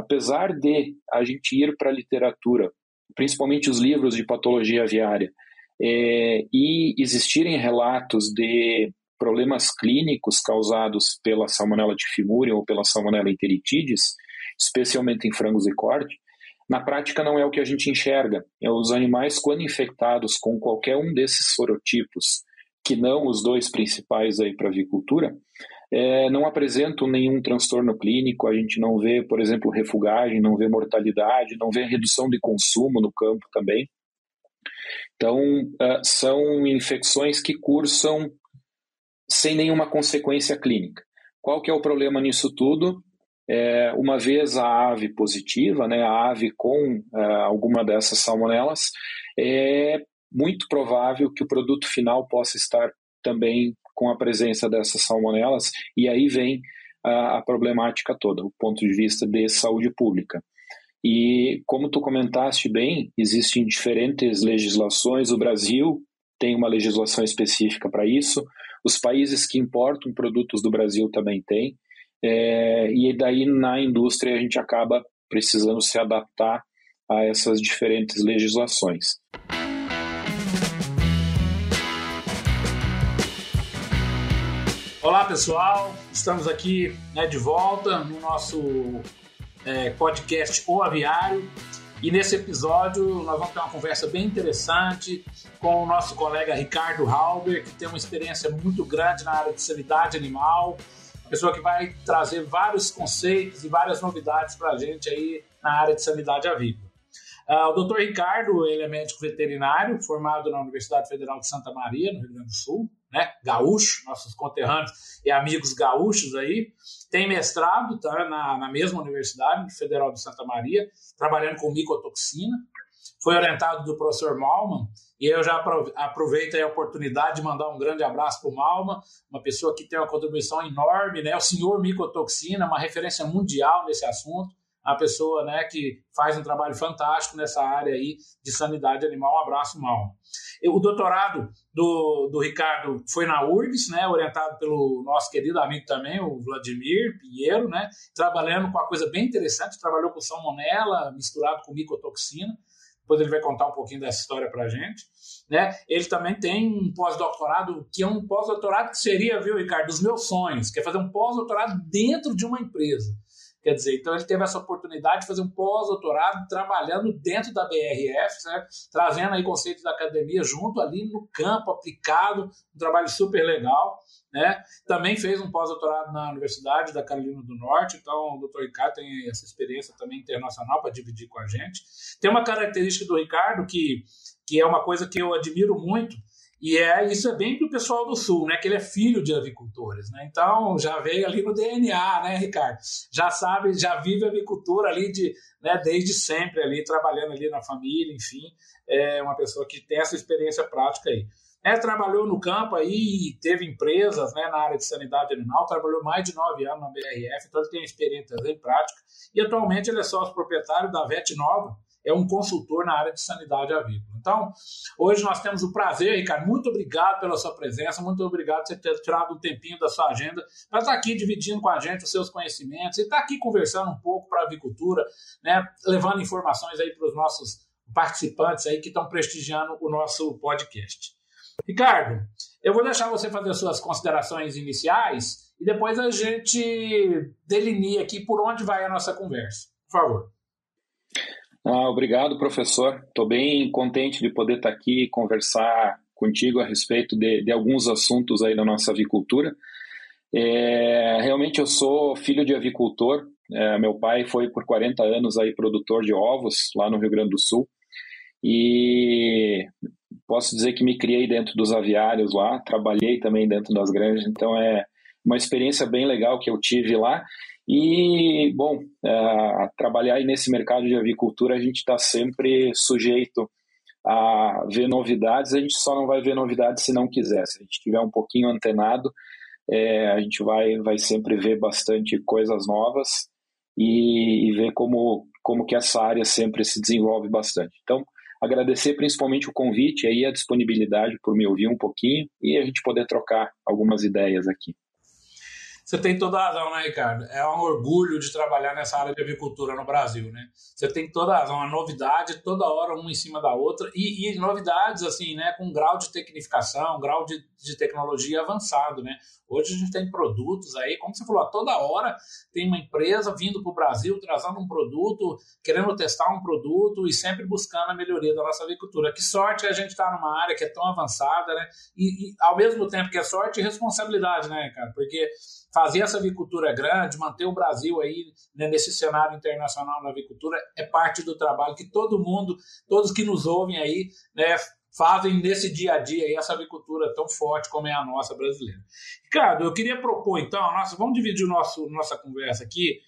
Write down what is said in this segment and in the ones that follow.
apesar de a gente ir para a literatura, principalmente os livros de patologia aviária, é, e existirem relatos de problemas clínicos causados pela salmonella tifimurium ou pela salmonella enteritidis, especialmente em frangos e corte, na prática não é o que a gente enxerga. É os animais, quando infectados com qualquer um desses sorotipos, que não os dois principais aí para avicultura, é, não apresentam nenhum transtorno clínico, a gente não vê, por exemplo, refugagem, não vê mortalidade, não vê redução de consumo no campo também. Então, uh, são infecções que cursam sem nenhuma consequência clínica. Qual que é o problema nisso tudo? É, uma vez a ave positiva, né, a ave com uh, alguma dessas salmonelas, é muito provável que o produto final possa estar também com a presença dessas salmonelas, e aí vem a, a problemática toda, o ponto de vista de saúde pública. E como tu comentaste bem, existem diferentes legislações. O Brasil tem uma legislação específica para isso. Os países que importam produtos do Brasil também têm. É, e daí na indústria a gente acaba precisando se adaptar a essas diferentes legislações. Olá pessoal, estamos aqui né, de volta no nosso é, podcast O Aviário. E nesse episódio nós vamos ter uma conversa bem interessante com o nosso colega Ricardo Halber, que tem uma experiência muito grande na área de sanidade animal, pessoa que vai trazer vários conceitos e várias novidades para a gente aí na área de sanidade avícola. Uh, o doutor Ricardo, ele é médico veterinário, formado na Universidade Federal de Santa Maria, no Rio Grande do Sul, né, gaúcho, nossos conterrâneos e amigos gaúchos aí, tem mestrado tá, na, na mesma Universidade Federal de Santa Maria, trabalhando com micotoxina, foi orientado do professor Malman, e eu já aproveito a oportunidade de mandar um grande abraço para o Malman, uma pessoa que tem uma contribuição enorme, né? o senhor micotoxina, uma referência mundial nesse assunto, a pessoa né, que faz um trabalho fantástico nessa área aí de sanidade animal. Um abraço, Mal. O doutorado do, do Ricardo foi na URGS, né, orientado pelo nosso querido amigo também, o Vladimir Pinheiro, né, trabalhando com uma coisa bem interessante, trabalhou com salmonela misturado com micotoxina. Depois ele vai contar um pouquinho dessa história para a gente. Né? Ele também tem um pós-doutorado, que é um pós-doutorado que seria, viu, Ricardo, dos meus sonhos, que é fazer um pós-doutorado dentro de uma empresa. Quer dizer, então ele teve essa oportunidade de fazer um pós-doutorado trabalhando dentro da BRF, certo? trazendo aí conceitos da academia junto ali no campo, aplicado, um trabalho super legal. Né? Também fez um pós-doutorado na Universidade da Carolina do Norte, então o doutor Ricardo tem essa experiência também internacional para dividir com a gente. Tem uma característica do Ricardo que, que é uma coisa que eu admiro muito, e é, isso é bem para o pessoal do Sul, né? Que ele é filho de avicultores, né? Então já veio ali no DNA, né, Ricardo? Já sabe, já vive avicultura ali de, né, desde sempre ali, trabalhando ali na família, enfim. É uma pessoa que tem essa experiência prática aí. É, trabalhou no campo aí, teve empresas né, na área de sanidade animal, trabalhou mais de nove anos na BRF, então ele tem experiência em prática. E atualmente ele é sócio proprietário da VET Nova, é um consultor na área de sanidade avícola. Então, hoje nós temos o prazer, Ricardo, muito obrigado pela sua presença, muito obrigado por você ter tirado um tempinho da sua agenda para estar aqui dividindo com a gente os seus conhecimentos e estar aqui conversando um pouco para a avicultura, né, levando informações aí para os nossos participantes aí que estão prestigiando o nosso podcast. Ricardo, eu vou deixar você fazer suas considerações iniciais e depois a gente delinea aqui por onde vai a nossa conversa. Por favor. Ah, obrigado, professor. Estou bem contente de poder estar aqui e conversar contigo a respeito de, de alguns assuntos aí da nossa avicultura. É, realmente eu sou filho de avicultor. É, meu pai foi por 40 anos aí produtor de ovos lá no Rio Grande do Sul e posso dizer que me criei dentro dos aviários lá, trabalhei também dentro das granjas, então é uma experiência bem legal que eu tive lá e, bom, é, trabalhar aí nesse mercado de avicultura, a gente está sempre sujeito a ver novidades, a gente só não vai ver novidades se não quiser. Se a gente estiver um pouquinho antenado, é, a gente vai, vai sempre ver bastante coisas novas e, e ver como, como que essa área sempre se desenvolve bastante. Então, agradecer principalmente o convite e a disponibilidade por me ouvir um pouquinho e a gente poder trocar algumas ideias aqui. Você tem toda a razão, né, Ricardo? É um orgulho de trabalhar nessa área de avicultura no Brasil, né? Você tem toda a razão, a novidade toda hora uma em cima da outra e, e novidades assim, né, com grau de tecnificação, grau de, de tecnologia avançado, né? Hoje a gente tem produtos aí, como você falou, toda hora tem uma empresa vindo para o Brasil trazendo um produto, querendo testar um produto e sempre buscando a melhoria da nossa avicultura. Que sorte a gente está numa área que é tão avançada, né? E, e ao mesmo tempo que é sorte responsabilidade, né, cara? Porque fazer essa avicultura grande, manter o Brasil aí né, nesse cenário internacional na avicultura é parte do trabalho que todo mundo, todos que nos ouvem aí, né, fazem nesse dia a dia aí essa avicultura tão forte como é a nossa brasileira. Ricardo, eu queria propor então, nossa, vamos dividir nosso, nossa conversa aqui.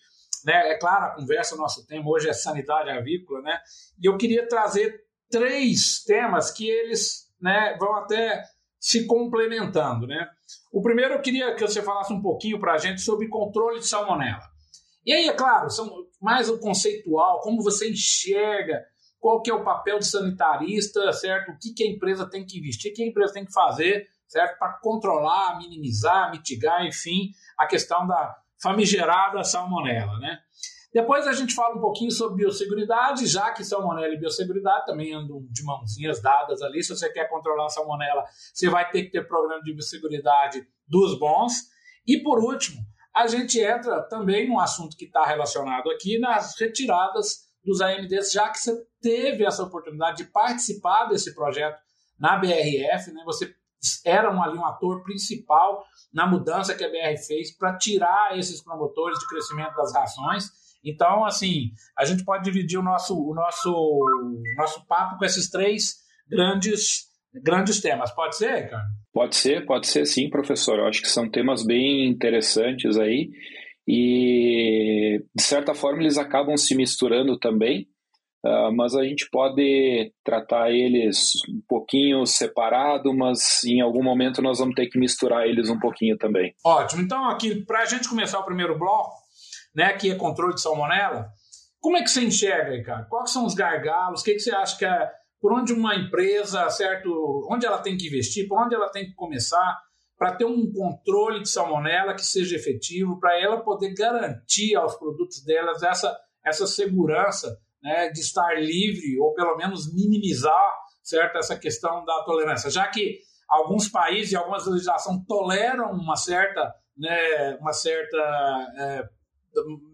Né? É claro, a conversa, o nosso tema hoje é sanidade avícola, né? E eu queria trazer três temas que eles né, vão até se complementando, né? O primeiro eu queria que você falasse um pouquinho para a gente sobre controle de salmonela. E aí, é claro, são mais o conceitual, como você enxerga, qual que é o papel de sanitarista, certo? O que, que a empresa tem que investir, o que a empresa tem que fazer, certo? Para controlar, minimizar, mitigar, enfim, a questão da famigerada salmonela, né? Depois a gente fala um pouquinho sobre biosseguridade, já que salmonela e biosseguridade também andam de mãozinhas dadas ali. Se você quer controlar a salmonela, você vai ter que ter programa de biosseguridade dos bons. E por último, a gente entra também num assunto que está relacionado aqui nas retiradas dos AMDs, já que você teve essa oportunidade de participar desse projeto na BRF, né? Você era um, ali um ator principal na mudança que a BR fez para tirar esses promotores de crescimento das rações então, assim, a gente pode dividir o nosso, o nosso, o nosso papo com esses três grandes, grandes temas. Pode ser, cara? Pode ser, pode ser sim, professor. Eu acho que são temas bem interessantes aí e, de certa forma, eles acabam se misturando também, uh, mas a gente pode tratar eles um pouquinho separado, mas em algum momento nós vamos ter que misturar eles um pouquinho também. Ótimo. Então, aqui, para a gente começar o primeiro bloco, né, que é controle de salmonela. Como é que você enxerga, Ricardo? Quais são os gargalos? O que, que você acha que é por onde uma empresa, certo, onde ela tem que investir, por onde ela tem que começar para ter um controle de salmonela que seja efetivo, para ela poder garantir aos produtos delas essa, essa segurança né, de estar livre ou pelo menos minimizar certo, essa questão da tolerância, já que alguns países e algumas legislações toleram uma certa, né, uma certa é,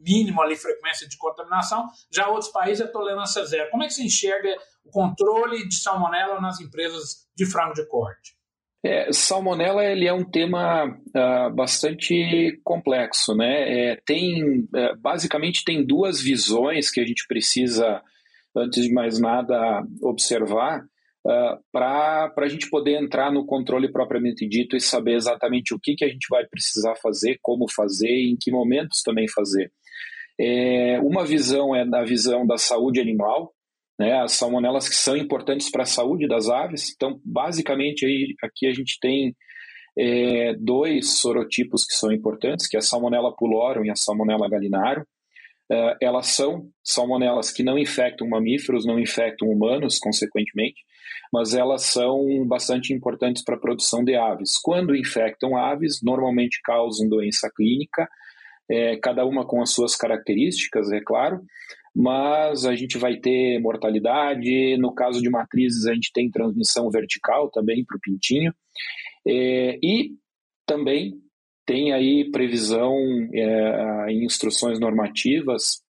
mínimo ali frequência de contaminação, já outros países é tolerância zero. Como é que se enxerga o controle de salmonela nas empresas de frango de corte? É, salmonela ele é um tema uh, bastante complexo, né? É, tem é, basicamente tem duas visões que a gente precisa, antes de mais nada, observar ah, para a gente poder entrar no controle propriamente dito e saber exatamente o que, que a gente vai precisar fazer, como fazer e em que momentos também fazer. É, uma visão é da visão da saúde animal, né, as salmonelas que são importantes para a saúde das aves. Então, basicamente, aí, aqui a gente tem é, dois sorotipos que são importantes, que é a Salmonella pulorum e a Salmonella gallinarum. É, elas são salmonelas que não infectam mamíferos, não infectam humanos, consequentemente, mas elas são bastante importantes para a produção de aves. Quando infectam aves, normalmente causam doença clínica, é, cada uma com as suas características, é claro, mas a gente vai ter mortalidade. No caso de matrizes, a gente tem transmissão vertical também para o pintinho, é, e também tem aí previsão é, em instruções normativas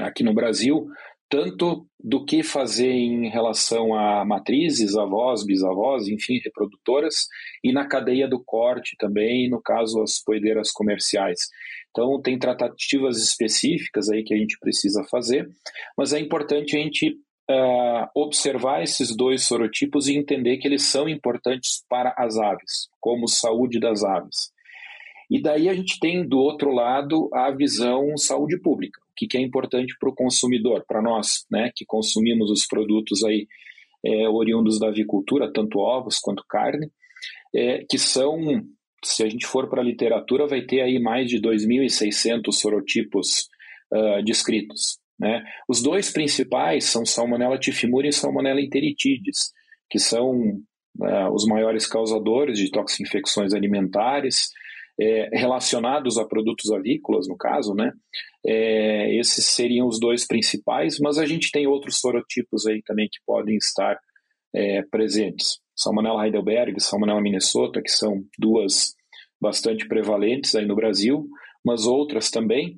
aqui no Brasil tanto do que fazer em relação a matrizes, avós, bisavós, enfim, reprodutoras, e na cadeia do corte também, no caso, as poedeiras comerciais. Então, tem tratativas específicas aí que a gente precisa fazer, mas é importante a gente uh, observar esses dois sorotipos e entender que eles são importantes para as aves, como saúde das aves. E daí a gente tem do outro lado a visão saúde pública que, que é importante para o consumidor, para nós, né, que consumimos os produtos aí é, oriundos da avicultura, tanto ovos quanto carne, é, que são, se a gente for para a literatura, vai ter aí mais de 2.600 sorotipos uh, descritos. Né? Os dois principais são Salmonella tifimuriae e Salmonella enteritidis, que são uh, os maiores causadores de toxinfecções alimentares, é, relacionados a produtos avícolas, no caso, né? É, esses seriam os dois principais, mas a gente tem outros sorotipos aí também que podem estar é, presentes. Salmonella Heidelberg, Salmonella Minnesota, que são duas bastante prevalentes aí no Brasil, mas outras também.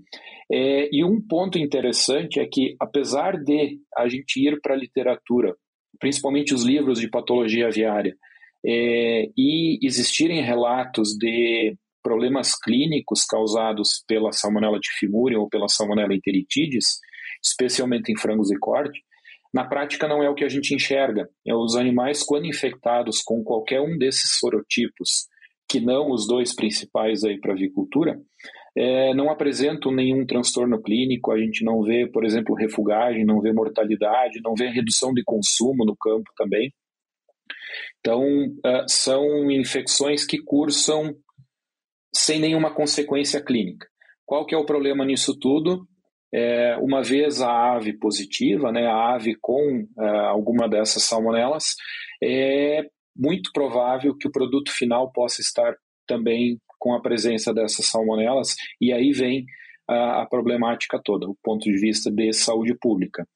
É, e um ponto interessante é que, apesar de a gente ir para a literatura, principalmente os livros de patologia aviária, é, e existirem relatos de problemas clínicos causados pela Salmonella diffimurium ou pela Salmonella enteritidis, especialmente em frangos e corte, na prática não é o que a gente enxerga. É os animais, quando infectados com qualquer um desses sorotipos, que não os dois principais aí para avicultura, é, não apresentam nenhum transtorno clínico, a gente não vê, por exemplo, refugagem, não vê mortalidade, não vê redução de consumo no campo também. Então, uh, são infecções que cursam sem nenhuma consequência clínica. Qual que é o problema nisso tudo? É, uma vez a ave positiva, né, a ave com uh, alguma dessas salmonelas, é muito provável que o produto final possa estar também com a presença dessas salmonelas, e aí vem a, a problemática toda, o ponto de vista de saúde pública.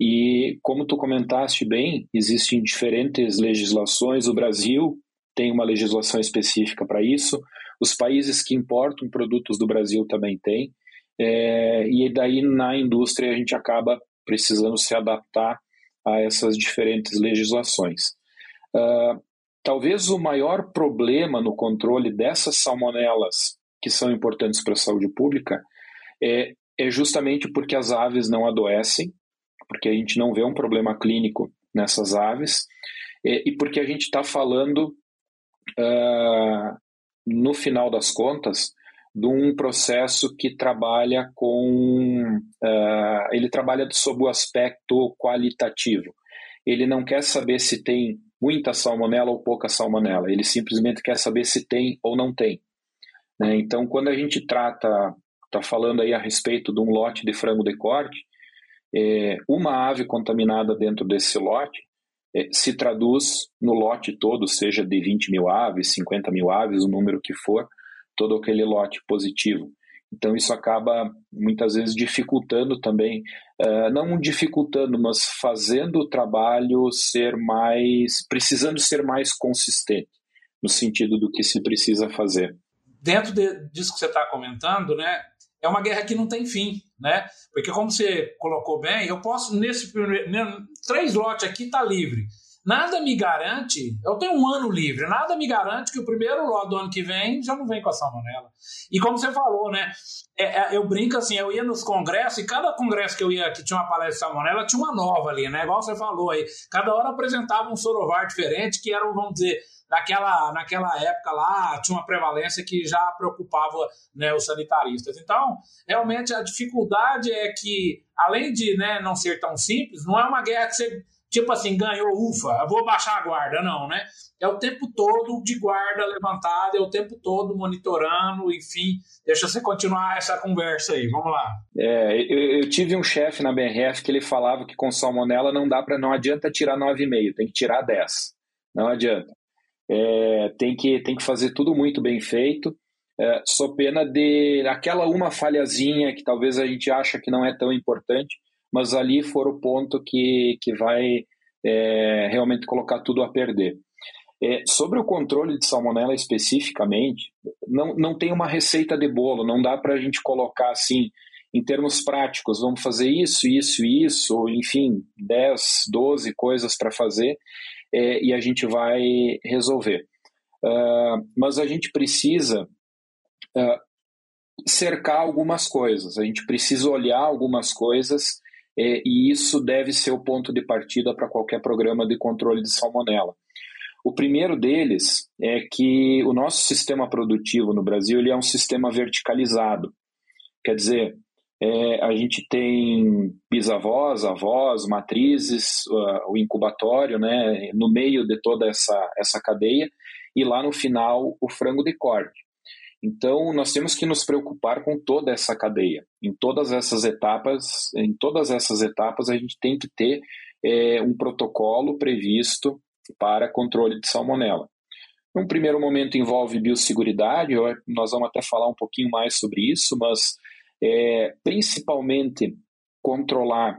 E como tu comentaste bem, existem diferentes legislações. O Brasil tem uma legislação específica para isso. Os países que importam produtos do Brasil também têm. É, e daí na indústria a gente acaba precisando se adaptar a essas diferentes legislações. Uh, Talvez o maior problema no controle dessas salmonelas que são importantes para a saúde pública é, é justamente porque as aves não adoecem, porque a gente não vê um problema clínico nessas aves, é, e porque a gente está falando, uh, no final das contas, de um processo que trabalha com. Uh, ele trabalha sob o aspecto qualitativo. Ele não quer saber se tem muita salmonela ou pouca salmonela. Ele simplesmente quer saber se tem ou não tem. Né? Então, quando a gente trata, está falando aí a respeito de um lote de frango de corte, é, uma ave contaminada dentro desse lote se traduz no lote todo, seja de 20 mil aves, 50 mil aves, o número que for, todo aquele lote positivo. Então isso acaba muitas vezes dificultando também, uh, não dificultando, mas fazendo o trabalho ser mais, precisando ser mais consistente no sentido do que se precisa fazer. Dentro de, disso que você está comentando, né, é uma guerra que não tem fim, né? Porque como você colocou bem, eu posso nesse primeiro, três lotes aqui tá livre. Nada me garante, eu tenho um ano livre, nada me garante que o primeiro lote do ano que vem já não vem com a salmonela. E como você falou, né? É, é, eu brinco assim, eu ia nos congressos e cada congresso que eu ia que tinha uma palestra de salmonela tinha uma nova ali, né? Igual você falou aí. Cada hora apresentava um sorovar diferente que era, vamos dizer, naquela, naquela época lá tinha uma prevalência que já preocupava né, os sanitaristas. Então, realmente a dificuldade é que, além de né, não ser tão simples, não é uma guerra que você tipo assim, ganhou, ufa, vou baixar a guarda, não, né? É o tempo todo de guarda levantada, é o tempo todo monitorando, enfim. Deixa você continuar essa conversa aí, vamos lá. É, eu, eu tive um chefe na BRF que ele falava que com salmonela não dá para, não adianta tirar 9,5, tem que tirar 10. Não adianta. É, tem, que, tem que fazer tudo muito bem feito. É, só pena de aquela uma falhazinha que talvez a gente acha que não é tão importante, mas ali for o ponto que, que vai é, realmente colocar tudo a perder. É, sobre o controle de salmonela especificamente, não, não tem uma receita de bolo, não dá para a gente colocar assim, em termos práticos, vamos fazer isso, isso isso, enfim, 10, 12 coisas para fazer é, e a gente vai resolver. Uh, mas a gente precisa uh, cercar algumas coisas, a gente precisa olhar algumas coisas é, e isso deve ser o ponto de partida para qualquer programa de controle de salmonela. O primeiro deles é que o nosso sistema produtivo no Brasil ele é um sistema verticalizado. Quer dizer, é, a gente tem bisavós, avós, matrizes, o incubatório, né, no meio de toda essa, essa cadeia, e lá no final o frango de corte. Então, nós temos que nos preocupar com toda essa cadeia. Em todas essas etapas, em todas essas etapas, a gente tem que ter é, um protocolo previsto para controle de salmonela. Num primeiro momento envolve biosseguridade, nós vamos até falar um pouquinho mais sobre isso, mas é, principalmente controlar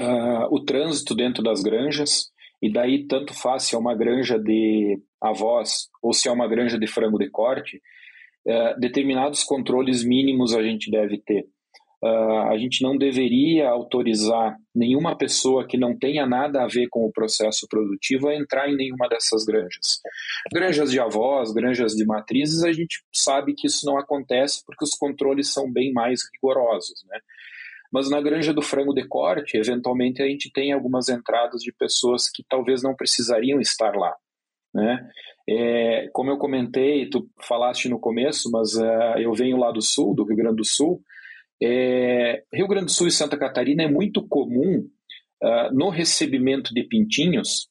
uh, o trânsito dentro das granjas, e daí tanto faz se é uma granja de avós ou se é uma granja de frango de corte, uh, determinados controles mínimos a gente deve ter. Uh, a gente não deveria autorizar nenhuma pessoa que não tenha nada a ver com o processo produtivo a entrar em nenhuma dessas granjas. Granjas de avós, granjas de matrizes, a gente sabe que isso não acontece porque os controles são bem mais rigorosos. Né? Mas na granja do frango de corte, eventualmente a gente tem algumas entradas de pessoas que talvez não precisariam estar lá. Né? É, como eu comentei, tu falaste no começo, mas uh, eu venho lá do sul, do Rio Grande do Sul. É, Rio Grande do Sul e Santa Catarina é muito comum uh, no recebimento de pintinhos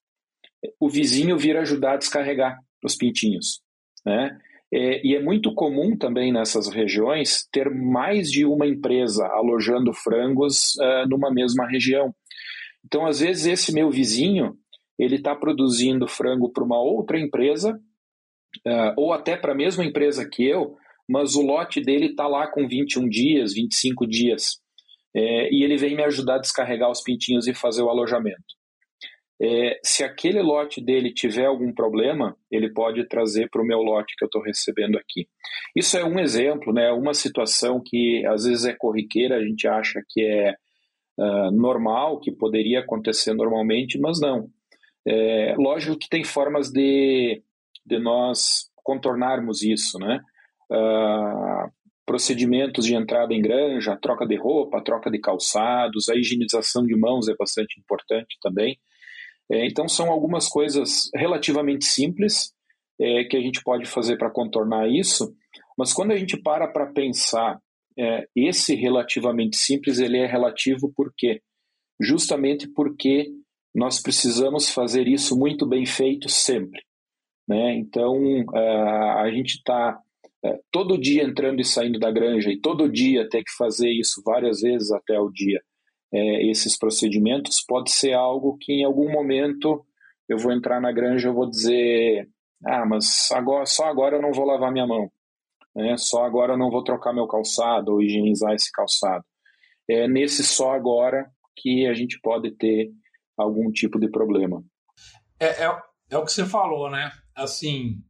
o vizinho vir ajudar a descarregar os pintinhos. Né? É, e é muito comum também nessas regiões ter mais de uma empresa alojando frangos uh, numa mesma região. Então, às vezes, esse meu vizinho ele está produzindo frango para uma outra empresa, uh, ou até para a mesma empresa que eu, mas o lote dele está lá com 21 dias, 25 dias. É, e ele vem me ajudar a descarregar os pintinhos e fazer o alojamento. É, se aquele lote dele tiver algum problema, ele pode trazer para o meu lote que eu estou recebendo aqui. Isso é um exemplo, né? Uma situação que às vezes é corriqueira, a gente acha que é uh, normal, que poderia acontecer normalmente, mas não. É, lógico que tem formas de, de nós contornarmos isso, né? Uh, procedimentos de entrada em granja, troca de roupa, troca de calçados, a higienização de mãos é bastante importante também. É, então, são algumas coisas relativamente simples é, que a gente pode fazer para contornar isso, mas quando a gente para para pensar, é, esse relativamente simples, ele é relativo por quê? Justamente porque nós precisamos fazer isso muito bem feito sempre. Né? Então, a gente está todo dia entrando e saindo da granja e todo dia ter que fazer isso várias vezes até o dia é, esses procedimentos, pode ser algo que em algum momento eu vou entrar na granja e vou dizer, ah, mas agora, só agora eu não vou lavar minha mão, né? só agora eu não vou trocar meu calçado ou higienizar esse calçado. É nesse só agora que a gente pode ter algum tipo de problema. É, é, é o que você falou, né? Assim,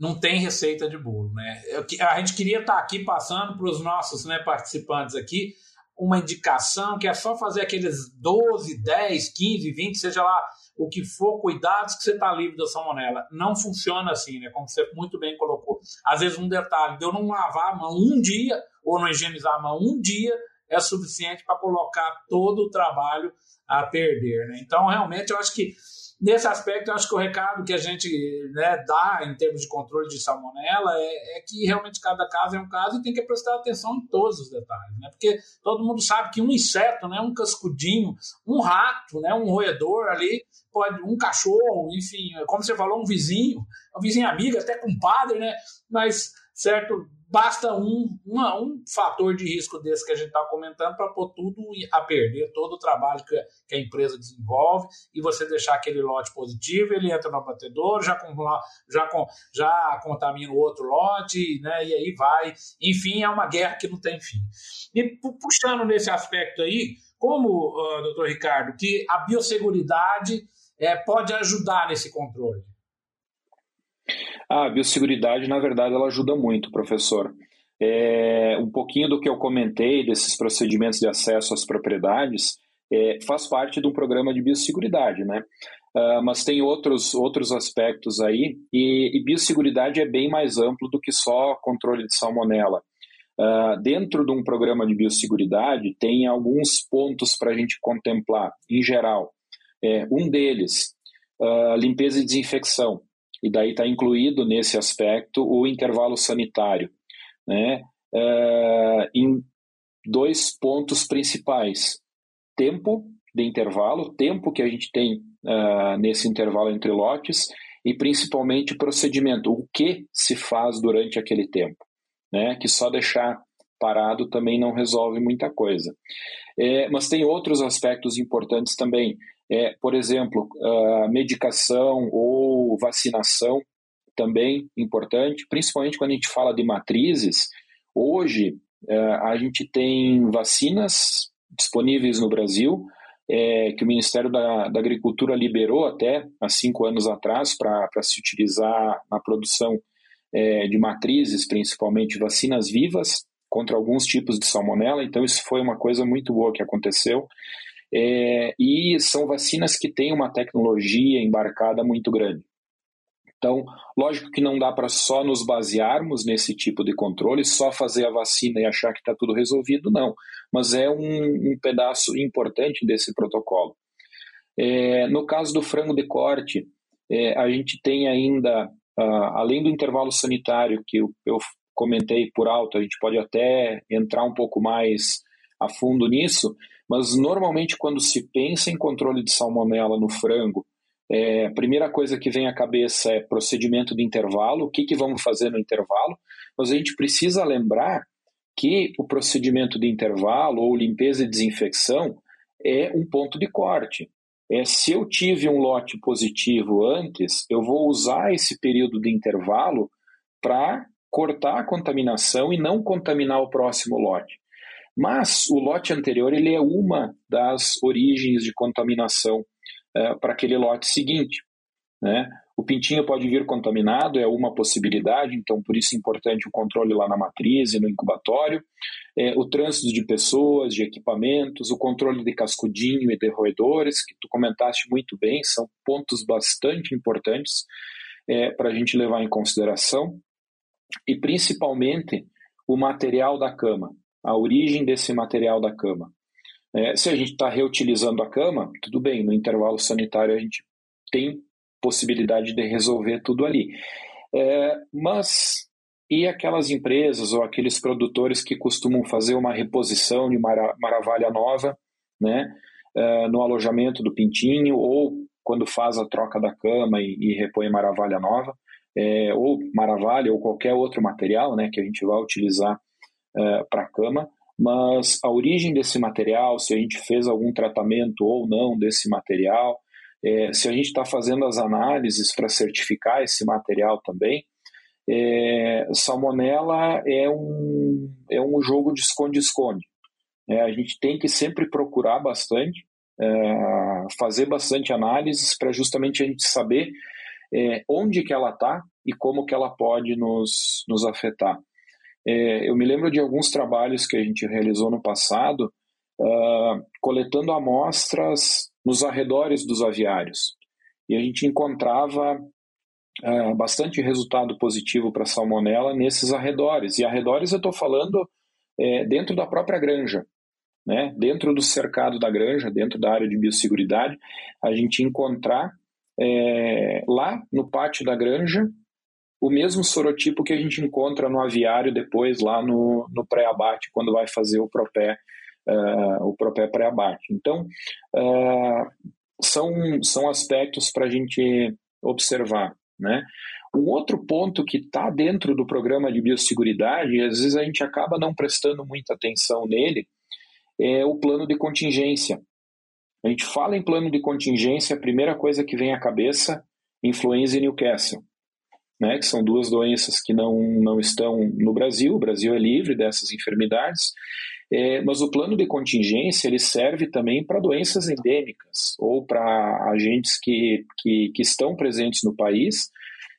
não tem receita de bolo, né? A gente queria estar aqui passando para os nossos né, participantes aqui uma indicação que é só fazer aqueles 12, 10, 15, 20, seja lá o que for, cuidados que você está livre da salmonela. Não funciona assim, né? Como você muito bem colocou. Às vezes um detalhe de eu não lavar a mão um dia ou não higienizar a mão um dia é suficiente para colocar todo o trabalho a perder, né? Então, realmente, eu acho que Nesse aspecto, eu acho que o recado que a gente né, dá em termos de controle de salmonela é, é, que realmente cada caso é um caso e tem que prestar atenção em todos os detalhes, né? Porque todo mundo sabe que um inseto, né, um cascudinho, um rato, né, um roedor ali, pode um cachorro, enfim, como você falou, um vizinho, um vizinho amigo, até compadre, né? Mas certo basta um, uma, um fator de risco desse que a gente está comentando para pôr tudo a perder, todo o trabalho que, que, a empresa desenvolve e você deixar aquele lote positivo, ele entra no abatedor, já, com, já, com, já contamina o outro lote, né, e aí vai. Enfim, é uma guerra que não tem fim. E puxando nesse aspecto aí, como, uh, doutor Ricardo, que a biosseguridade é, pode ajudar nesse controle? A biosseguridade, na verdade, ela ajuda muito, professor. É, um pouquinho do que eu comentei desses procedimentos de acesso às propriedades é, faz parte de um programa de biosseguridade, né? Uh, mas tem outros, outros aspectos aí, e, e biosseguridade é bem mais amplo do que só controle de salmonela. Uh, dentro de um programa de biosseguridade, tem alguns pontos para a gente contemplar, em geral. É, um deles, uh, limpeza e desinfecção e daí está incluído nesse aspecto o intervalo sanitário, né? Uh, em dois pontos principais: tempo de intervalo, tempo que a gente tem uh, nesse intervalo entre lotes e principalmente procedimento, o que se faz durante aquele tempo, né? Que só deixar parado também não resolve muita coisa. É, mas tem outros aspectos importantes também. É, por exemplo, medicação ou vacinação também importante, principalmente quando a gente fala de matrizes. Hoje, é, a gente tem vacinas disponíveis no Brasil, é, que o Ministério da, da, Agricultura liberou até há cinco anos atrás para se utilizar na produção é, de matrizes, principalmente vacinas vivas contra alguns tipos de salmonela. Então, isso foi uma coisa muito boa que aconteceu. É, e são vacinas que têm uma tecnologia embarcada muito grande. Então, lógico que não dá para só nos basearmos nesse tipo de controle, só fazer a vacina e achar que está tudo resolvido, não. Mas é um, um pedaço importante desse protocolo. É, no caso do frango de corte, é, a gente tem ainda, uh, além do intervalo sanitário que eu, eu comentei por alto, a gente pode até entrar um pouco mais a fundo nisso, mas normalmente quando se pensa em controle de salmonela no frango, é, a primeira coisa que vem à cabeça é procedimento de intervalo, o que, que vamos fazer no intervalo, mas a gente precisa lembrar que o procedimento de intervalo ou limpeza e desinfecção é um ponto de corte. É, se eu tive um lote positivo antes, eu vou usar esse período de intervalo para cortar a contaminação e não contaminar o próximo lote. Mas o lote anterior ele é uma das origens de contaminação é, para aquele lote seguinte. Né? O pintinho pode vir contaminado, é uma possibilidade, então por isso é importante o controle lá na matriz e no incubatório, é, o trânsito de pessoas, de equipamentos, o controle de cascudinho e de roedores, que tu comentaste muito bem, são pontos bastante importantes é, para a gente levar em consideração, e principalmente o material da cama, a origem desse material da cama. É, se a gente está reutilizando a cama, tudo bem, no intervalo sanitário a gente tem possibilidade de resolver tudo ali. É, mas e aquelas empresas ou aqueles produtores que costumam fazer uma reposição de mara, maravalha nova, né, é, no alojamento do pintinho ou quando faz a troca da cama e, e repõe maravalha nova, é, ou maravalha ou qualquer outro material, né, que a gente vai utilizar é, para a cama, mas a origem desse material, se a gente fez algum tratamento ou não desse material, é, se a gente está fazendo as análises para certificar esse material também, é, salmonela é um, é um jogo de esconde-esconde. É, a gente tem que sempre procurar bastante, é, fazer bastante análises para justamente a gente saber é, onde que ela está e como que ela pode nos, nos afetar. É, eu me lembro de alguns trabalhos que a gente realizou no passado, uh, coletando amostras nos arredores dos aviários. E a gente encontrava uh, bastante resultado positivo para salmonela nesses arredores. E arredores eu estou falando é, dentro da própria granja. Né? Dentro do cercado da granja, dentro da área de biosseguridade, a gente encontrar é, lá no pátio da granja o mesmo sorotipo que a gente encontra no aviário depois lá no, no pré-abate, quando vai fazer o propé, uh, o propé pré-abate. Então, uh, são, são aspectos para a gente observar, né? Um outro ponto que está dentro do programa de biosseguridade, e às vezes a gente acaba não prestando muita atenção nele, é o plano de contingência. A gente fala em plano de contingência, a primeira coisa que vem à cabeça, influenza e Newcastle né, que são duas doenças que não, não estão no Brasil, o Brasil é livre dessas enfermidades, é, mas o plano de contingência ele serve também para doenças endêmicas ou para agentes que, que, que, estão presentes no país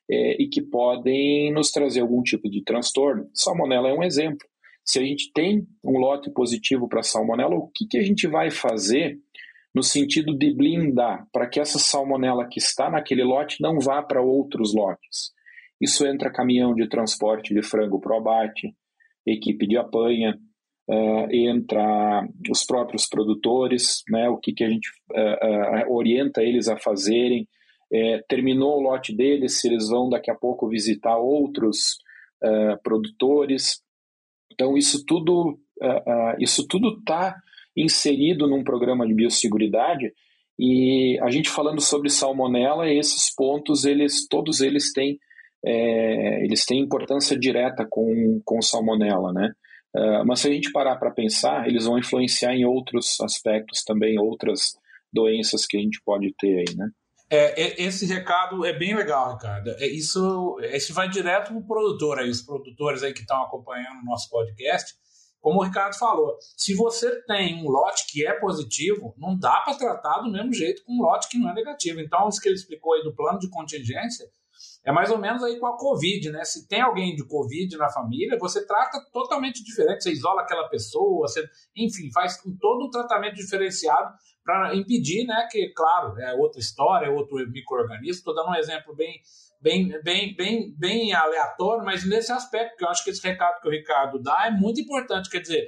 é, e que podem nos trazer algum tipo de transtorno. Salmonela é um exemplo. Se a gente tem um lote positivo para salmonela, o que, que a gente vai fazer no sentido de blindar para que essa salmonela que está naquele lote não vá para outros lotes? Isso entra caminhão de transporte de frango para o abate, equipe de apanha, uh, entra os próprios produtores, né, o que, que a gente uh, uh, orienta eles a fazerem. É, terminou o lote deles, se eles vão daqui a pouco visitar outros produtores. Então, isso tudo isso tudo está inserido num programa de biosseguridade e a gente falando sobre salmonela, esses pontos, eles todos eles têm é, eles têm importância direta com, com salmonela, né? Uh, mas se a gente parar para pensar, eles vão influenciar em outros aspectos também, outras doenças que a gente pode ter aí, né? É, esse recado é bem legal, Ricardo. É, isso, esse vai direto para o produtor, aí, os produtores aí que estão acompanhando o nosso podcast. Como o Ricardo falou, se você tem um lote que é positivo, não dá para tratar do mesmo jeito com um lote que não é negativo. Então, isso que ele explicou aí do plano de contingência é mais ou menos aí com a Covid, né? Se tem alguém de Covid na família, você trata totalmente diferente. Você isola aquela pessoa, você, enfim, faz todo um tratamento diferenciado para impedir, né? Que, claro, é outra história, é outro microorganismo. Estou dando um exemplo bem, bem, bem, bem, bem aleatório, mas nesse aspecto, que eu acho que esse recado que o Ricardo dá é muito importante. Quer dizer,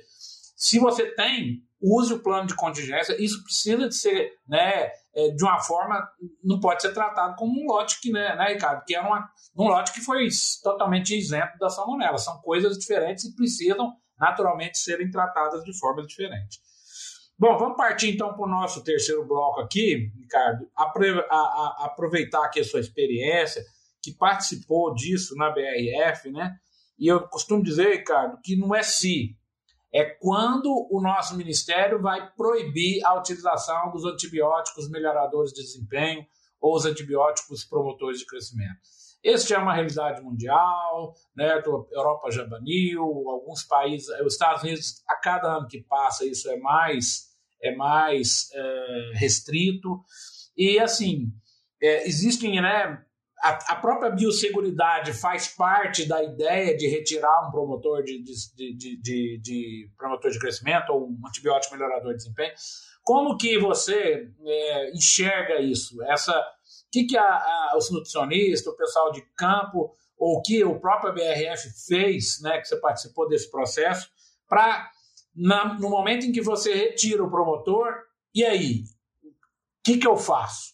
se você tem, use o plano de contingência. Isso precisa de ser, né? É, de uma forma, não pode ser tratado como um lote que, né, né Ricardo? Que é uma, um lote que foi totalmente isento da salmonela. São coisas diferentes e precisam naturalmente serem tratadas de forma diferente. Bom, vamos partir então para o nosso terceiro bloco aqui, Ricardo. aproveitar aqui a sua experiência, que participou disso na BRF, né? E eu costumo dizer, Ricardo, que não é se, é quando o nosso ministério vai proibir a utilização dos antibióticos melhoradores de desempenho ou os antibióticos promotores de crescimento. Este é uma realidade mundial, né? A Europa já baniu, alguns países, os Estados Unidos, a cada ano que passa, isso é mais, é mais é, restrito. E, assim, é, existem, né? A, a, própria biosseguridade faz parte da ideia de retirar um promotor de, de, de, de, de promotor de crescimento ou um antibiótico melhorador de desempenho. Como que você é, enxerga isso? Essa que, que a, a, os nutricionistas, o pessoal de campo, ou que o próprio BRF fez, né, que você participou desse processo, para, no momento em que você retira o promotor, e aí? O que, que eu faço?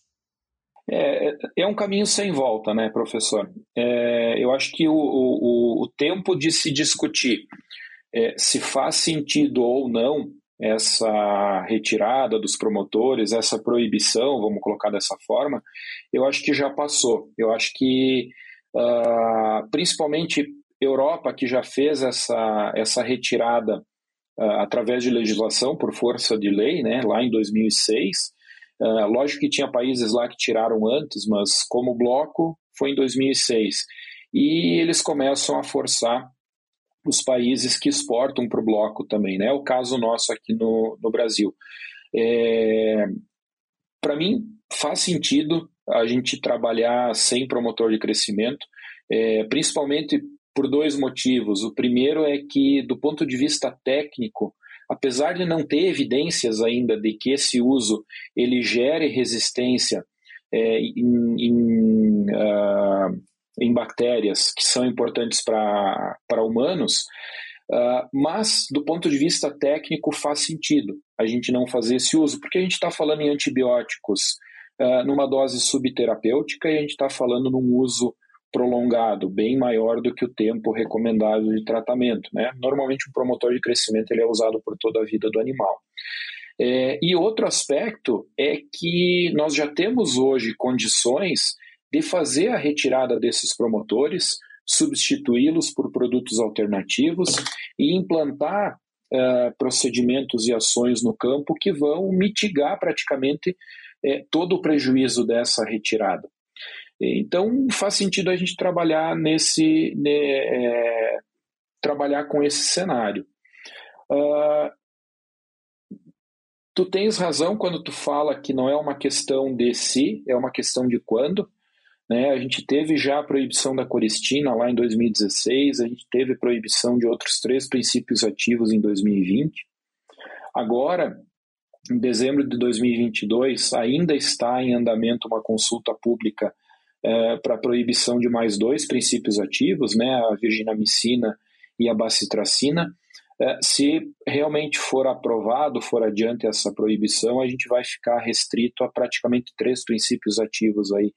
É, é um caminho sem volta, né, professor? É, eu acho que o, o, o tempo de se discutir é, se faz sentido ou não essa retirada dos promotores, essa proibição, vamos colocar dessa forma, eu acho que já passou. Eu acho que, uh, principalmente Europa, que já fez essa, essa retirada uh, através de legislação, por força de lei, né, lá em 2006. Ah, lógico que tinha países lá que tiraram antes, mas como bloco foi em 2006. E eles começam a forçar os países que exportam para o bloco também, né? É o caso nosso aqui no, no Brasil. É, para mim, faz sentido a gente trabalhar sem promotor de crescimento, é, principalmente por dois motivos. O primeiro é que, do ponto de vista técnico, apesar de não ter evidências ainda de que esse uso ele gere resistência é, em, em uh, em bactérias que são importantes para humanos, uh, mas do ponto de vista técnico faz sentido a gente não fazer esse uso, porque a gente está falando em antibióticos uh, numa dose subterapêutica e a gente está falando num uso prolongado, bem maior do que o tempo recomendado de tratamento. Né? Normalmente o promotor de crescimento ele é usado por toda a vida do animal. É, e outro aspecto é que nós já temos hoje condições de fazer a retirada desses promotores, substituí-los por produtos alternativos e implantar uh, procedimentos e ações no campo que vão mitigar praticamente uh, todo o prejuízo dessa retirada. Então faz sentido a gente trabalhar nesse né, é, trabalhar com esse cenário. Uh, tu tens razão quando tu fala que não é uma questão de se, é uma questão de quando. Né? A gente teve já a proibição da coristina lá em 2016, a gente teve proibição de outros três princípios ativos em 2020. Agora, em dezembro de 2022, ainda está em andamento uma consulta pública é, para proibição de mais dois princípios ativos, né, a virginamicina e a bacitracina. É, se realmente for aprovado, for adiante essa proibição, a gente vai ficar restrito a praticamente três princípios ativos aí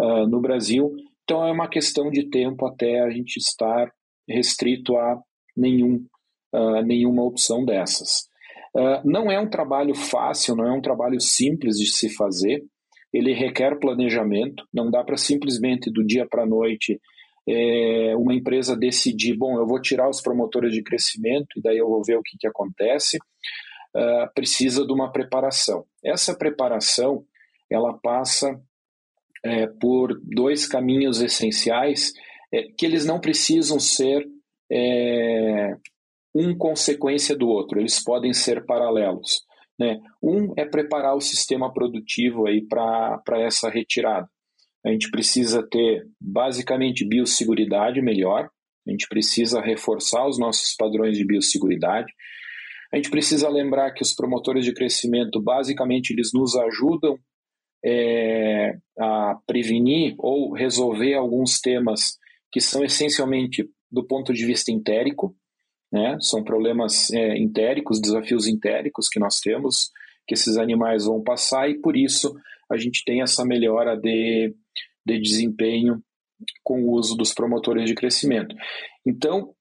uh, no Brasil. Então é uma questão de tempo até a gente estar restrito a nenhum, uh, nenhuma opção dessas. Uh, não é um trabalho fácil, não é um trabalho simples de se fazer. Ele requer planejamento. Não dá para simplesmente do dia para a noite é, uma empresa decidir, bom, eu vou tirar os promotores de crescimento e daí eu vou ver o que, que acontece. Uh, precisa de uma preparação. Essa preparação ela passa é, por dois caminhos essenciais é, que eles não precisam ser é, um consequência do outro, eles podem ser paralelos. Né? Um é preparar o sistema produtivo para essa retirada. A gente precisa ter basicamente biosseguridade melhor, a gente precisa reforçar os nossos padrões de biosseguridade. A gente precisa lembrar que os promotores de crescimento, basicamente, eles nos ajudam é, a prevenir ou resolver alguns temas que são essencialmente do ponto de vista entérico, né? São problemas é, entéricos, desafios entéricos que nós temos, que esses animais vão passar, e por isso a gente tem essa melhora de, de desempenho com o uso dos promotores de crescimento. Então,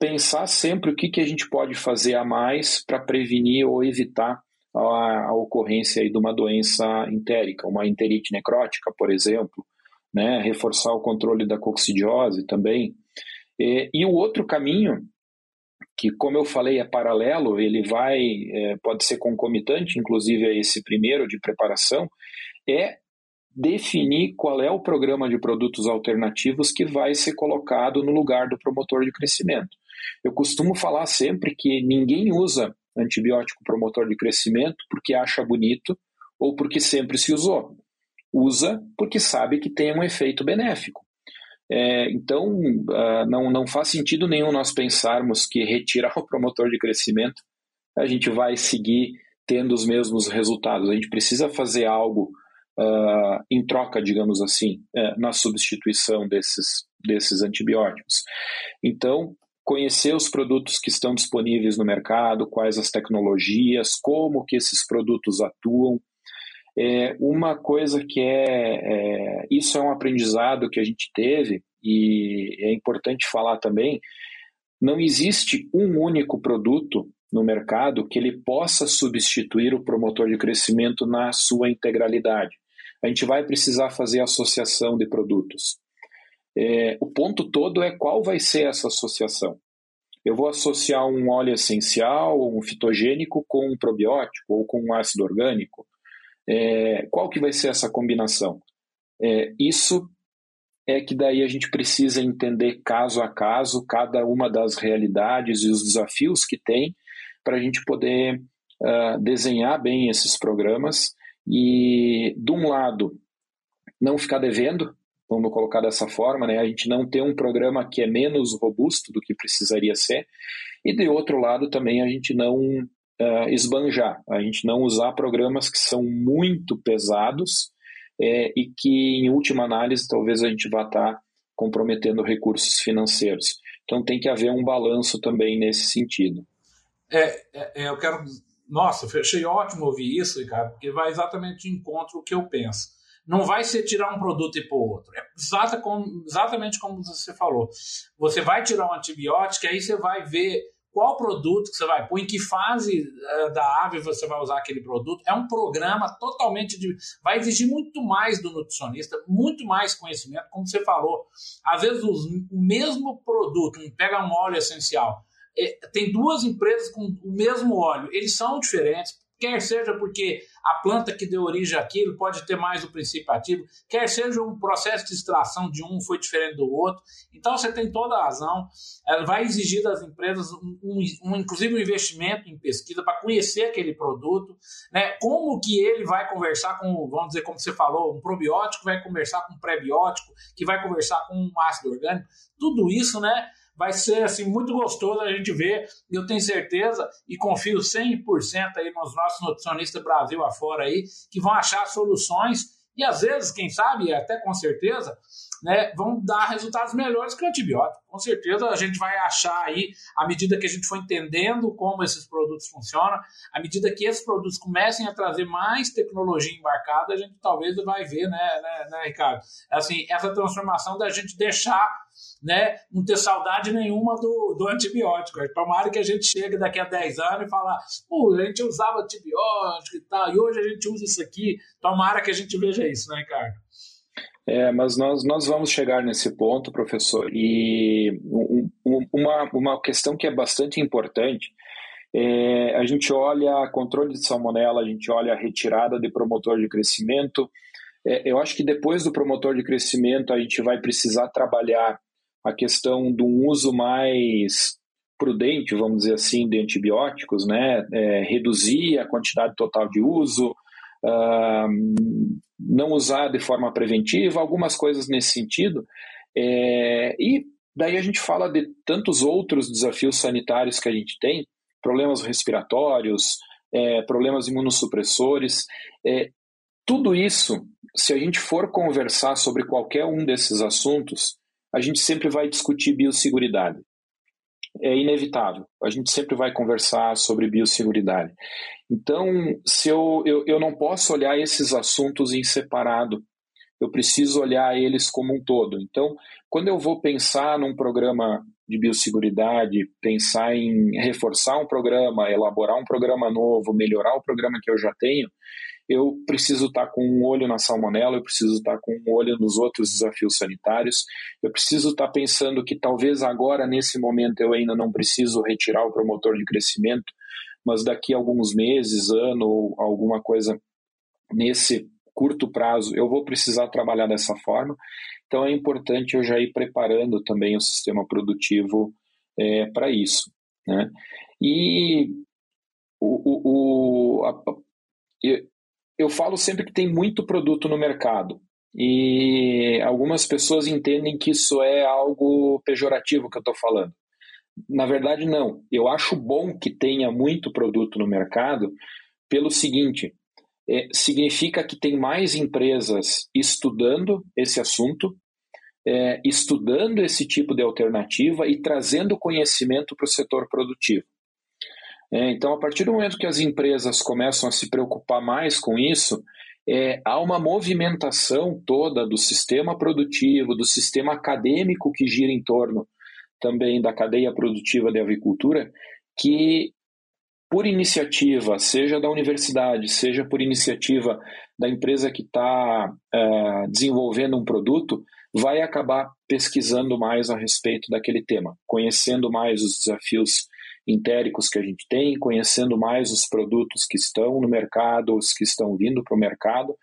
pensar sempre o que, que a gente pode fazer a mais para prevenir ou evitar a, a ocorrência de uma doença entérica, uma enterite necrótica, por exemplo, né? reforçar o controle da coccidiose também. E, e o outro caminho que, como eu falei, é paralelo, ele vai, é, pode ser concomitante, inclusive, a esse primeiro de preparação, é definir qual é o programa de produtos alternativos que vai ser colocado no lugar do promotor de crescimento. Eu costumo falar sempre que ninguém usa antibiótico promotor de crescimento porque acha bonito ou porque sempre se usou. Usa porque sabe que tem um efeito benéfico. É, então, uh, não, não faz sentido nenhum nós pensarmos que retirar o promotor de crescimento a gente vai seguir tendo os mesmos resultados. A gente precisa fazer algo uh, em troca, digamos assim, uh, na substituição desses, desses antibióticos. Então, conhecer os produtos que estão disponíveis no mercado, quais as tecnologias, como que esses produtos atuam, é, uma coisa que é, é, isso é um aprendizado que a gente teve e é importante falar também, não existe um único produto no mercado que ele possa substituir o promotor de crescimento na sua integralidade. A gente vai precisar fazer associação de produtos. É, o ponto todo é qual vai ser essa associação. Eu vou associar um óleo essencial, um fitogênico com um probiótico ou com um ácido orgânico. É, qual que vai ser essa combinação? É, isso é que daí a gente precisa entender caso a caso cada uma das realidades e os desafios que tem para a gente poder uh, desenhar bem esses programas e, de um lado, não ficar devendo, vamos colocar dessa forma, né? a gente não ter um programa que é menos robusto do que precisaria ser, e de outro lado também a gente não uh, esbanjar, a gente não usar programas que são muito pesados é, e que, em última análise, talvez a gente vá estar comprometendo recursos financeiros. Então tem que haver um balanço também nesse sentido. É, é, é eu quero. Nossa, achei ótimo ouvir isso, Ricardo, porque vai exatamente de encontro o que eu penso. Não vai ser tirar um produto e pôr outro. É exata como, exatamente como você falou. Você vai tirar um antibiótico, aí você vai ver qual produto que você vai pôr, em que fase uh, da ave você vai usar aquele produto. É um programa totalmente de. vai exigir muito mais do nutricionista, muito mais conhecimento, como você falou. Às vezes o mesmo produto, pega um óleo essencial, é, tem duas empresas com o mesmo óleo, eles são diferentes, quer seja porque a planta que deu origem àquilo pode ter mais o princípio ativo, quer seja um processo de extração de um foi diferente do outro. Então você tem toda a razão. Ela vai exigir das empresas um, um, um inclusive um investimento em pesquisa para conhecer aquele produto, né? Como que ele vai conversar com, vamos dizer, como você falou, um probiótico vai conversar com um pré-biótico, que vai conversar com um ácido orgânico. Tudo isso, né? Vai ser assim muito gostoso a gente ver. Eu tenho certeza e confio 100% aí nos nossos nutricionistas Brasil afora aí que vão achar soluções e às vezes, quem sabe, até com certeza, né, vão dar resultados melhores que o antibiótico. Com certeza a gente vai achar aí, à medida que a gente for entendendo como esses produtos funcionam, à medida que esses produtos comecem a trazer mais tecnologia embarcada, a gente talvez vai ver, né, né, né Ricardo? Assim, essa transformação da gente deixar né, não ter saudade nenhuma do, do antibiótico. Tomara que a gente chegue daqui a 10 anos e falar, pô, a gente usava antibiótico e tal, e hoje a gente usa isso aqui. Tomara que a gente veja isso, né, Ricardo? É, mas nós, nós vamos chegar nesse ponto, professor. E um, um, uma, uma questão que é bastante importante é, a gente olha controle de salmonela, a gente olha a retirada de promotor de crescimento, É, eu acho que depois do promotor de crescimento, a gente vai precisar trabalhar a questão de um uso mais prudente, vamos dizer assim, de antibióticos, né? É, reduzir a quantidade total de uso, uh, não usar de forma preventiva, algumas coisas nesse sentido. É, e daí a gente fala de tantos outros desafios sanitários que a gente tem, problemas respiratórios, é, problemas imunossupressores. É, tudo isso, se a gente for conversar sobre qualquer um desses assuntos, a gente sempre vai discutir biosseguridade é inevitável. A gente sempre vai conversar sobre biosseguridade. Então, se eu, eu, eu não posso olhar esses assuntos em separado, eu preciso olhar eles como um todo. Então, quando eu vou pensar num programa de biosseguridade, pensar em reforçar um programa, elaborar um programa novo, melhorar o programa que eu já tenho, eu preciso estar com um olho na salmonela, eu preciso estar com um olho nos outros desafios sanitários, eu preciso estar pensando que talvez agora, nesse momento, eu ainda não preciso retirar o promotor de crescimento, mas daqui a alguns meses, ano ou alguma coisa nesse curto prazo, eu vou precisar trabalhar dessa forma. Então é importante eu já ir preparando também o sistema produtivo é, para isso. Né? E o, o, a, eu falo sempre que tem muito produto no mercado. E algumas pessoas entendem que isso é algo pejorativo que eu estou falando. Na verdade, não. Eu acho bom que tenha muito produto no mercado pelo seguinte: é, significa que tem mais empresas estudando esse assunto, é, estudando esse tipo de alternativa e trazendo conhecimento para o setor produtivo. É, então, a partir do momento que as empresas começam a se preocupar mais com isso, é, há uma movimentação toda do sistema produtivo, do sistema acadêmico que gira em torno também da cadeia produtiva de avicultura, que por iniciativa, seja da universidade, seja por iniciativa da empresa que está é, desenvolvendo um produto, vai acabar pesquisando mais a respeito daquele tema, conhecendo mais os desafios entéricos que a gente tem, conhecendo mais os produtos que estão no mercado, os que estão vindo para o mercado,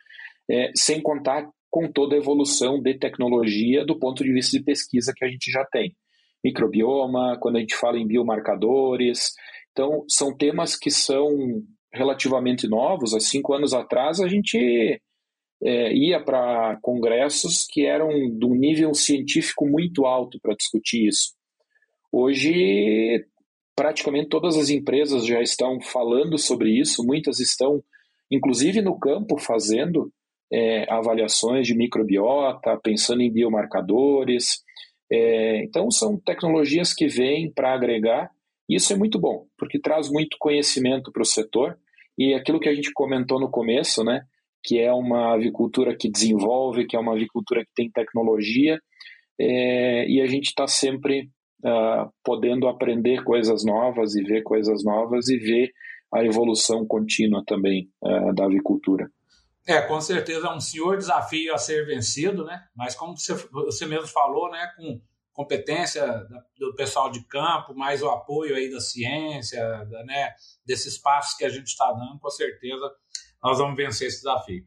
é, sem contar com toda a evolução de tecnologia do ponto de vista de pesquisa que a gente já tem. Microbioma, quando a gente fala em biomarcadores. Então, são temas que são relativamente novos. Há cinco anos atrás, a gente é, ia para congressos que eram de um nível científico muito alto para discutir isso. Hoje praticamente todas as empresas já estão falando sobre isso, muitas estão, inclusive no campo, fazendo é, avaliações de microbiota, pensando em biomarcadores. É, então, são tecnologias que vêm para agregar, e isso é muito bom, porque traz muito conhecimento para o setor, e aquilo que a gente comentou no começo, né, que é uma avicultura que desenvolve, que é uma avicultura que tem tecnologia, é, e a gente está sempre uh, podendo aprender coisas novas e ver coisas novas e ver a evolução contínua também uh, da avicultura. É, com certeza é um senhor desafio a ser vencido, né? Mas como você, você mesmo falou, né, com competência do pessoal de campo, mais o apoio aí da ciência, da, né, desses passos que a gente está dando, com certeza nós vamos vencer esse desafio.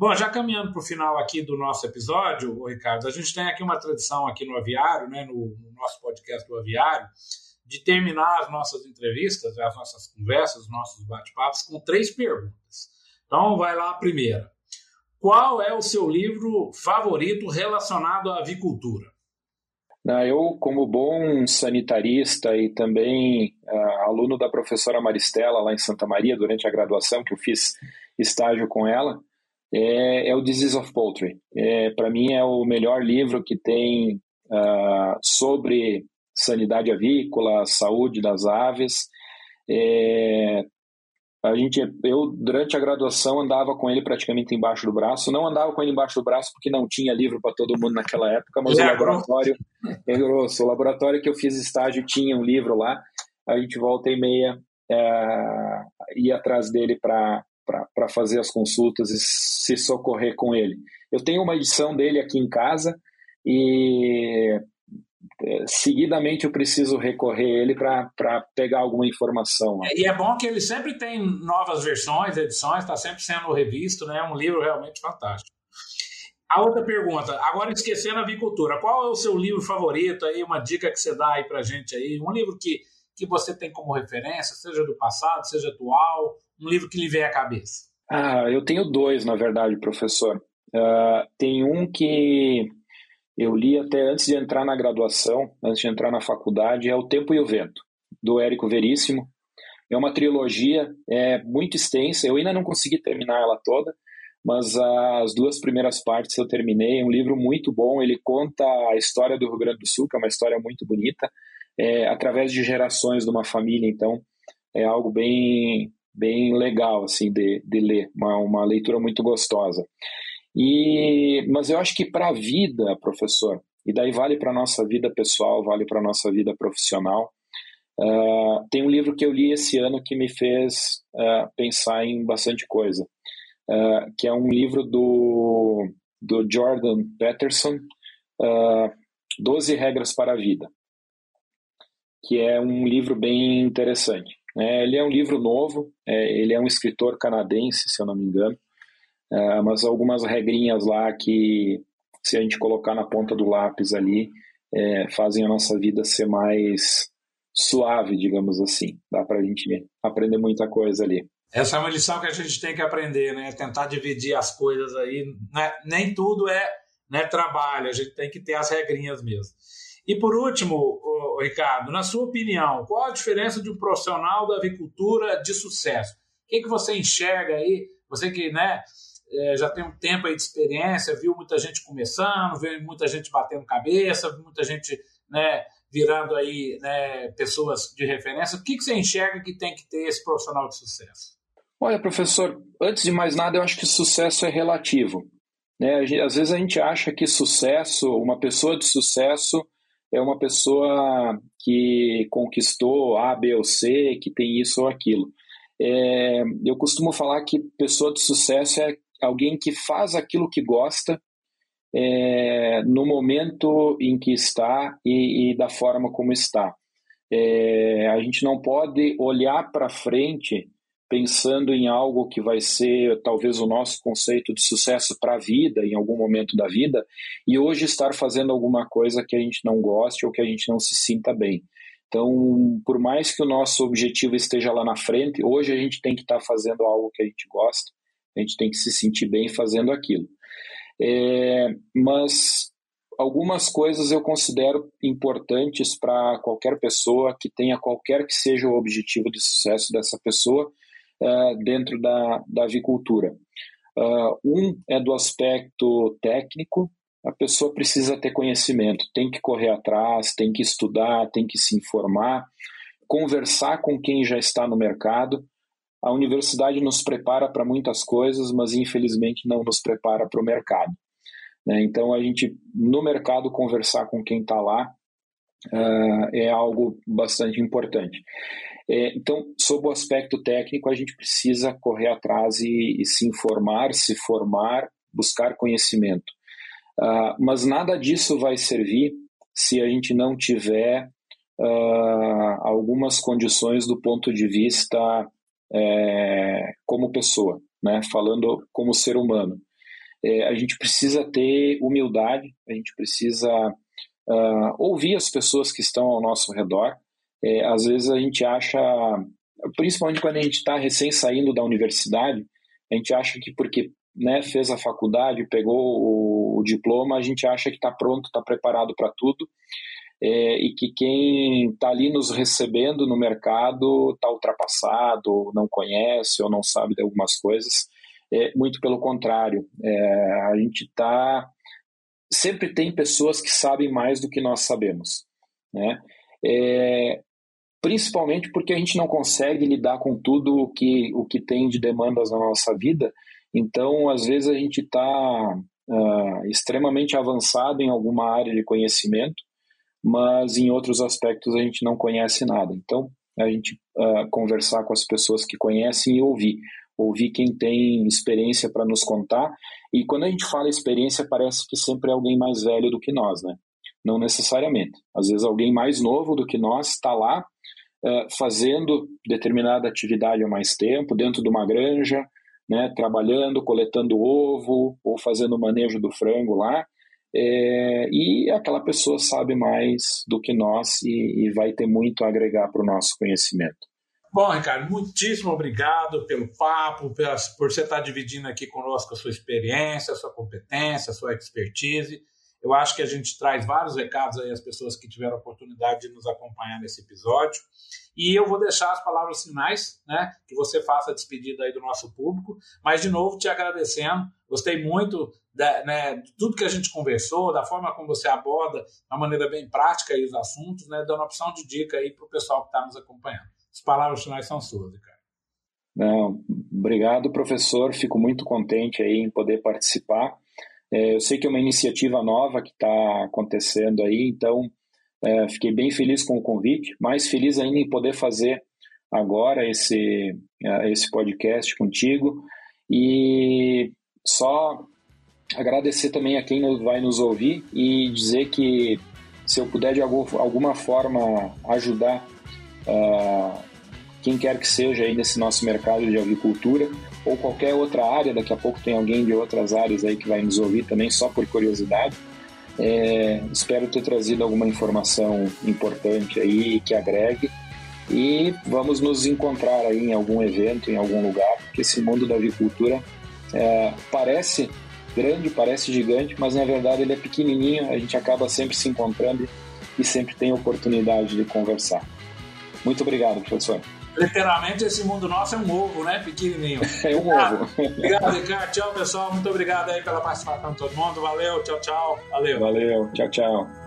Bom, já caminhando para o final aqui do nosso episódio, Ricardo, a gente tem aqui uma tradição aqui no Aviário, né, no, no nosso podcast do Aviário, de terminar as nossas entrevistas, as nossas conversas, os nossos bate-papos com três perguntas. Então, vai lá a primeira. Qual é o seu livro favorito relacionado à avicultura? Eu, como bom sanitarista e também uh, aluno da professora Maristela lá em Santa Maria, durante a graduação, que eu fiz estágio com ela, é, é o Disease of Poultry. É, Para mim é o melhor livro que tem uh, sobre sanidade avícola, saúde das aves. É, a gente, eu durante a graduação andava com ele praticamente embaixo do braço. Não andava com ele embaixo do braço porque não tinha livro para todo mundo naquela época, mas é, o laboratório é grosso. O laboratório que eu fiz estágio tinha um livro lá. A gente volta e meia é, ia atrás dele para para fazer as consultas e se socorrer com ele. Eu tenho uma edição dele aqui em casa e é, seguidamente eu preciso recorrer ele para pegar alguma informação. E é bom que ele sempre tem novas versões, edições, está sempre sendo revisto, né? É um livro realmente fantástico. A outra pergunta, agora esquecendo a avicultura, qual é o seu livro favorito aí, uma dica que você dá aí pra gente aí, um livro que, que você tem como referência, seja do passado, seja atual, um livro que lhe vem à cabeça? Ah, eu tenho dois, na verdade, professor. Uh, tem um que eu li até antes de entrar na graduação, antes de entrar na faculdade, é O Tempo e o Vento, do Érico Veríssimo. É uma trilogia, é muito extensa, eu ainda não consegui terminar ela toda, mas as duas primeiras partes eu terminei. É um livro muito bom, ele conta a história do Rio Grande do Sul, que é uma história muito bonita, é, através de gerações de uma família, então é algo bem bem legal assim de, de ler, uma, uma leitura muito gostosa. E, mas eu acho que para a vida, professor, e daí vale para a nossa vida pessoal, vale para a nossa vida profissional, uh, tem um livro que eu li esse ano que me fez uh, pensar em bastante coisa uh, que é um livro do, do Jordan Peterson, uh, 12 Regras para a Vida, que é um livro bem interessante. É, ele é um livro novo, é, ele é um escritor canadense, se eu não me engano, é, mas algumas regrinhas lá que, se a gente colocar na ponta do lápis ali, é, fazem a nossa vida ser mais suave, digamos assim. Dá para a gente aprender muita coisa ali. Essa é uma lição que a gente tem que aprender, né? Tentar dividir as coisas aí. Né? Nem tudo é né, trabalho, a gente tem que ter as regrinhas mesmo. E por último, Ricardo, na sua opinião, qual a diferença de um profissional da avicultura de sucesso? O que, que você enxerga aí? Você que né, é, já tem um tempo aí de experiência, viu muita gente começando, viu muita gente batendo cabeça, viu muita gente né, virando aí né, pessoas de referência. O que, que você enxerga que tem que ter esse profissional de sucesso? Olha, professor, antes de mais nada, eu acho que sucesso é relativo. Né? Às vezes a gente acha que sucesso, uma pessoa de sucesso, é uma pessoa que conquistou A, B ou C, que tem isso ou aquilo. É, eu costumo falar que pessoa de sucesso é alguém que faz aquilo que gosta é, no momento em que está e, e da forma como está. É, a gente não pode olhar para frente pensando em algo que vai ser talvez o nosso conceito de sucesso para a vida, em algum momento da vida, e hoje estar fazendo alguma coisa que a gente não goste ou que a gente não se sinta bem. Então, por mais que o nosso objetivo esteja lá na frente, hoje a gente tem que estar tá fazendo algo que a gente gosta, a gente tem que se sentir bem fazendo aquilo. É, mas algumas coisas eu considero importantes para qualquer pessoa que tenha qualquer que seja o objetivo de sucesso dessa pessoa, dentro da, da avicultura. Uh, um é do aspecto técnico, a pessoa precisa ter conhecimento, tem que correr atrás, tem que estudar, tem que se informar, conversar com quem já está no mercado. A universidade nos prepara para muitas coisas, mas infelizmente não nos prepara para o mercado. Né? Então, a gente, no mercado, conversar com quem está lá uh, é algo bastante importante. É, então, sob o aspecto técnico, a gente precisa correr atrás e, e se informar, se formar, buscar conhecimento. Uh, mas nada disso vai servir se a gente não tiver uh, algumas condições do ponto de vista é, como pessoa, né? falando como ser humano. É, a gente precisa ter humildade, a gente precisa uh, ouvir as pessoas que estão ao nosso redor, é, às vezes a gente acha, principalmente quando a gente está recém saindo da universidade, a gente acha que porque né, fez a faculdade, pegou o, o diploma, a gente acha que está pronto, está preparado para tudo, é, e que quem está ali nos recebendo no mercado está ultrapassado, não conhece ou não sabe de algumas coisas. É, muito pelo contrário, é, a gente está. Sempre tem pessoas que sabem mais do que nós sabemos. Né? É, principalmente porque a gente não consegue lidar com tudo o que, o que tem de demandas na nossa vida. Então, às vezes, a gente está uh, ah, extremamente avançado em alguma área de conhecimento, mas em outros aspectos a gente não conhece nada. Então, a gente uh, conversar com as pessoas que conhecem e ouvir. Ouvir quem tem experiência para nos contar. E quando a gente fala experiência, parece que sempre é alguém mais velho do que nós, né? Não necessariamente. Às vezes, alguém mais novo do que nós está lá fazendo determinada atividade há mais tempo, dentro de uma granja, né, trabalhando, coletando ovo ou fazendo o manejo do frango lá. É, e aquela pessoa sabe mais do que nós e, e vai ter muito a agregar para o nosso conhecimento. Bom, Ricardo, muitíssimo obrigado pelo papo, por você estar dividindo aqui conosco a sua experiência, a sua competência, a sua expertise. Eu acho que a gente traz vários recados aí às pessoas que tiveram a oportunidade de nos acompanhar nesse episódio. E eu vou deixar as palavras finais, né? Que você faça a despedida aí do nosso público. Mas, de novo, te agradecendo. Gostei muito da, né, de tudo que a gente conversou, da forma como você aborda, de uma maneira bem prática aí os assuntos, né? Dando opção de dica aí para o pessoal que está nos acompanhando. As palavras finais são suas, Ricardo. Não, obrigado, professor. Fico muito contente aí em poder participar. É, eu sei que é uma iniciativa nova que está acontecendo aí, então é, fiquei bem feliz com o convite, mais feliz ainda em poder fazer agora esse, é, esse podcast contigo. E só agradecer também a quem vai nos ouvir e dizer que se eu puder de alguma forma ajudar uh, quem quer que seja aí nesse nosso mercado de agricultura ou qualquer outra área, daqui a pouco tem alguém de outras áreas aí que vai nos ouvir também, só por curiosidade. É, espero ter trazido alguma informação importante aí que agregue e vamos nos encontrar aí em algum evento, em algum lugar, porque esse mundo da agricultura é, parece grande, parece gigante, mas na verdade ele é pequenininho, a gente acaba sempre se encontrando e sempre tem oportunidade de conversar. Muito obrigado, professor. Literalmente, esse mundo nosso é um ovo, né? Pequenininho. É um ovo. Obrigado, Ricardo. Tchau, pessoal. Muito obrigado aí pela participação de todo mundo. Valeu, tchau, tchau. Valeu. Valeu, tchau, tchau.